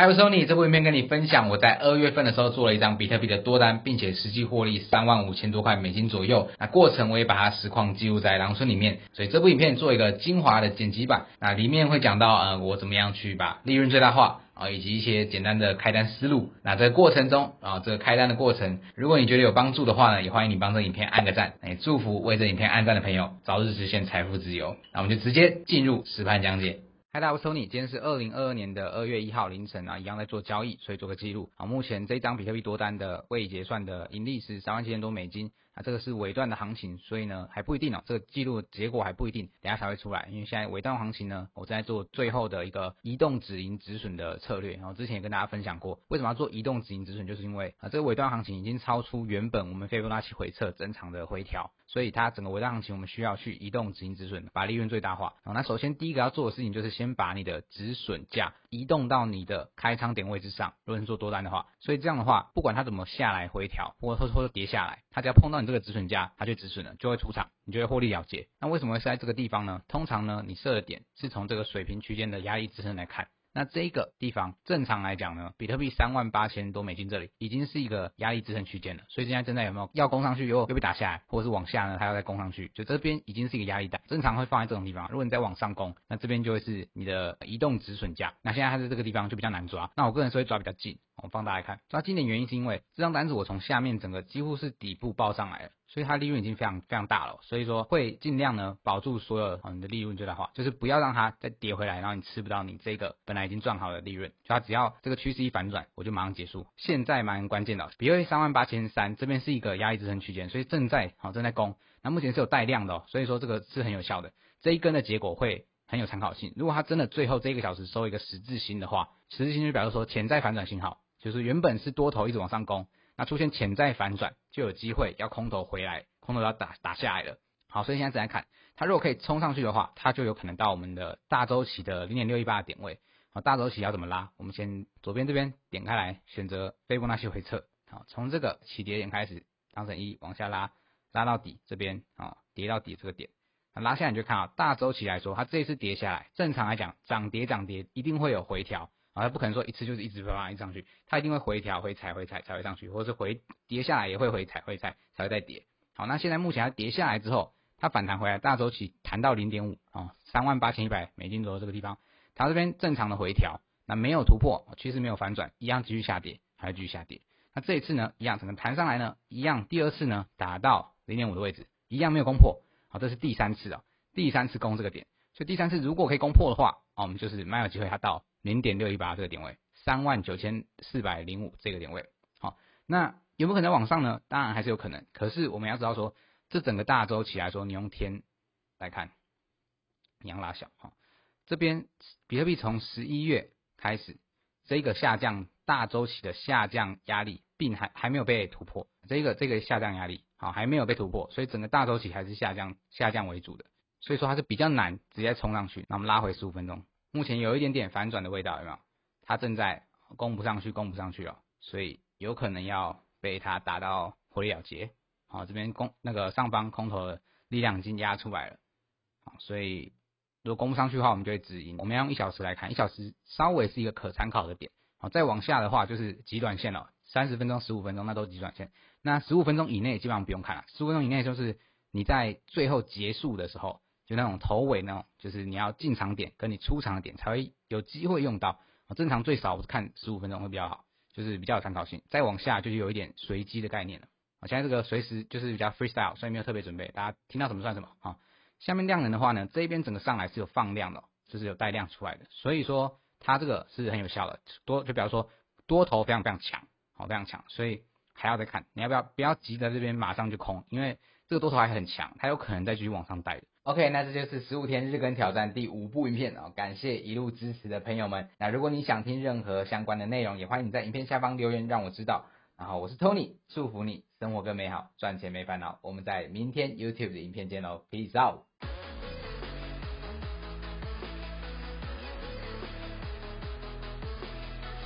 嗨，我是 Tony，这部影片跟你分享我在二月份的时候做了一张比特币的多单，并且实际获利三万五千多块美金左右。那过程我也把它实况记录在狼村里面，所以这部影片做一个精华的剪辑版。那里面会讲到呃我怎么样去把利润最大化啊，以及一些简单的开单思路。那这个过程中啊，这个开单的过程，如果你觉得有帮助的话呢，也欢迎你帮这影片按个赞，也祝福为这影片按赞的朋友早日实现财富自由。那我们就直接进入实盘讲解。嗨，大家好，我是 Tony，今天是二零二二年的二月一号凌晨啊，一样在做交易，所以做个记录。啊，目前这一张比特币多单的未结算的盈利是三万七千多美金。啊，这个是尾段的行情，所以呢还不一定哦，这个记录结果还不一定，等下才会出来。因为现在尾段行情呢，我在做最后的一个移动止盈止损的策略。然后之前也跟大家分享过，为什么要做移动止盈止损，就是因为啊这个尾段行情已经超出原本我们斐波那契回撤正常的回调，所以它整个尾段行情我们需要去移动止盈止损，把利润最大化。啊，那首先第一个要做的事情就是先把你的止损价移动到你的开仓点位置上，如果你做多单的话，所以这样的话，不管它怎么下来回调，或或或跌下来，它只要碰到你这个止损价，它就止损了，就会出场，你就会获利了结。那为什么会是在这个地方呢？通常呢，你设的点是从这个水平区间的压力支撑来看。那这个地方正常来讲呢，比特币三万八千多美金这里已经是一个压力支撑区间了。所以现在正在有没有要攻上去又又被打下来，或者是往下呢，它要再攻上去，就这边已经是一个压力带，正常会放在这种地方。如果你再往上攻，那这边就会是你的移动止损价。那现在它在这个地方就比较难抓。那我个人是会抓比较近。我放大来看，抓今年原因是因为这张单子我从下面整个几乎是底部报上来了。所以它利润已经非常非常大了，所以说会尽量呢保住所有你的利润最大化，就是不要让它再跌回来，然后你吃不到你这个本来已经赚好的利润。就它只要这个趋势一反转，我就马上结束。现在蛮关键的，比如三万八千三这边是一个压力支撑区间，所以正在好正在攻，那目前是有带量的哦，所以说这个是很有效的。这一根的结果会很有参考性。如果它真的最后这一个小时收一个十字星的话，十字星就表示说潜在反转信号，就是原本是多头一直往上攻。那出现潜在反转，就有机会要空头回来，空头要打打下来了。好，所以现在再来看，它如果可以冲上去的话，它就有可能到我们的大周期的零点六一八的点位。好，大周期要怎么拉？我们先左边这边点开来，选择斐波那契回撤。好，从这个起跌点开始，当成一往下拉，拉到底这边啊，跌到底这个点，那拉下来你就看啊，大周期来说，它这一次跌下来，正常来讲，涨跌涨跌一定会有回调。它不可能说一次就是一直啪啪一上去，它一定会回调、回踩、回踩才会上去，或者是回跌下来也会回踩、回踩才会再跌。好，那现在目前它跌下来之后，它反弹回来，大周期弹到零点五啊，三万八千一百美金左右这个地方，它这边正常的回调，那没有突破，趋势没有反转，一样继续下跌，还会继续下跌。那这一次呢，一样整个弹上来呢，一样第二次呢打到零点五的位置，一样没有攻破。好，这是第三次啊，第三次攻这个点，所以第三次如果可以攻破的话，啊，我们就是蛮有机会它到。零点六一八这个点位，三万九千四百零五这个点位，好，那有没有可能往上呢？当然还是有可能。可是我们要知道说，这整个大周期来说，你用天来看，你要拉小，哈，这边比特币从十一月开始，这个下降大周期的下降压力，并还还没有被突破，这个这个下降压力，好，还没有被突破，所以整个大周期还是下降下降为主的，所以说它是比较难直接冲上去。那我们拉回十五分钟。目前有一点点反转的味道，有没有？它正在攻不上去，攻不上去了，所以有可能要被它打到火力了结。好，这边攻那个上方空头的力量已经压出来了，好，所以如果攻不上去的话，我们就会止盈。我们要用一小时来看，一小时稍微是一个可参考的点。好，再往下的话就是极短线了，三十分钟、十五分钟那都是极短线。那十五分钟以内基本上不用看了，十五分钟以内就是你在最后结束的时候。就那种头尾那种，就是你要进场点跟你出场点才会有机会用到。正常最少我是看十五分钟会比较好，就是比较有参考性。再往下就是有一点随机的概念了。啊，现在这个随时就是比较 freestyle，所以没有特别准备，大家听到什么算什么。好，下面量能的话呢，这边整个上来是有放量的，就是有带量出来的，所以说它这个是很有效的。多就比方说多头非常非常强，好非常强，所以还要再看，你要不要不要急在这边马上就空，因为这个多头还很强，它有可能再继续往上带的。OK，那这就是十五天日更挑战第五部影片哦，感谢一路支持的朋友们。那如果你想听任何相关的内容，也欢迎你在影片下方留言让我知道。然后我是 Tony，祝福你生活更美好，赚钱没烦恼。我们在明天 YouTube 的影片见喽，Peace out。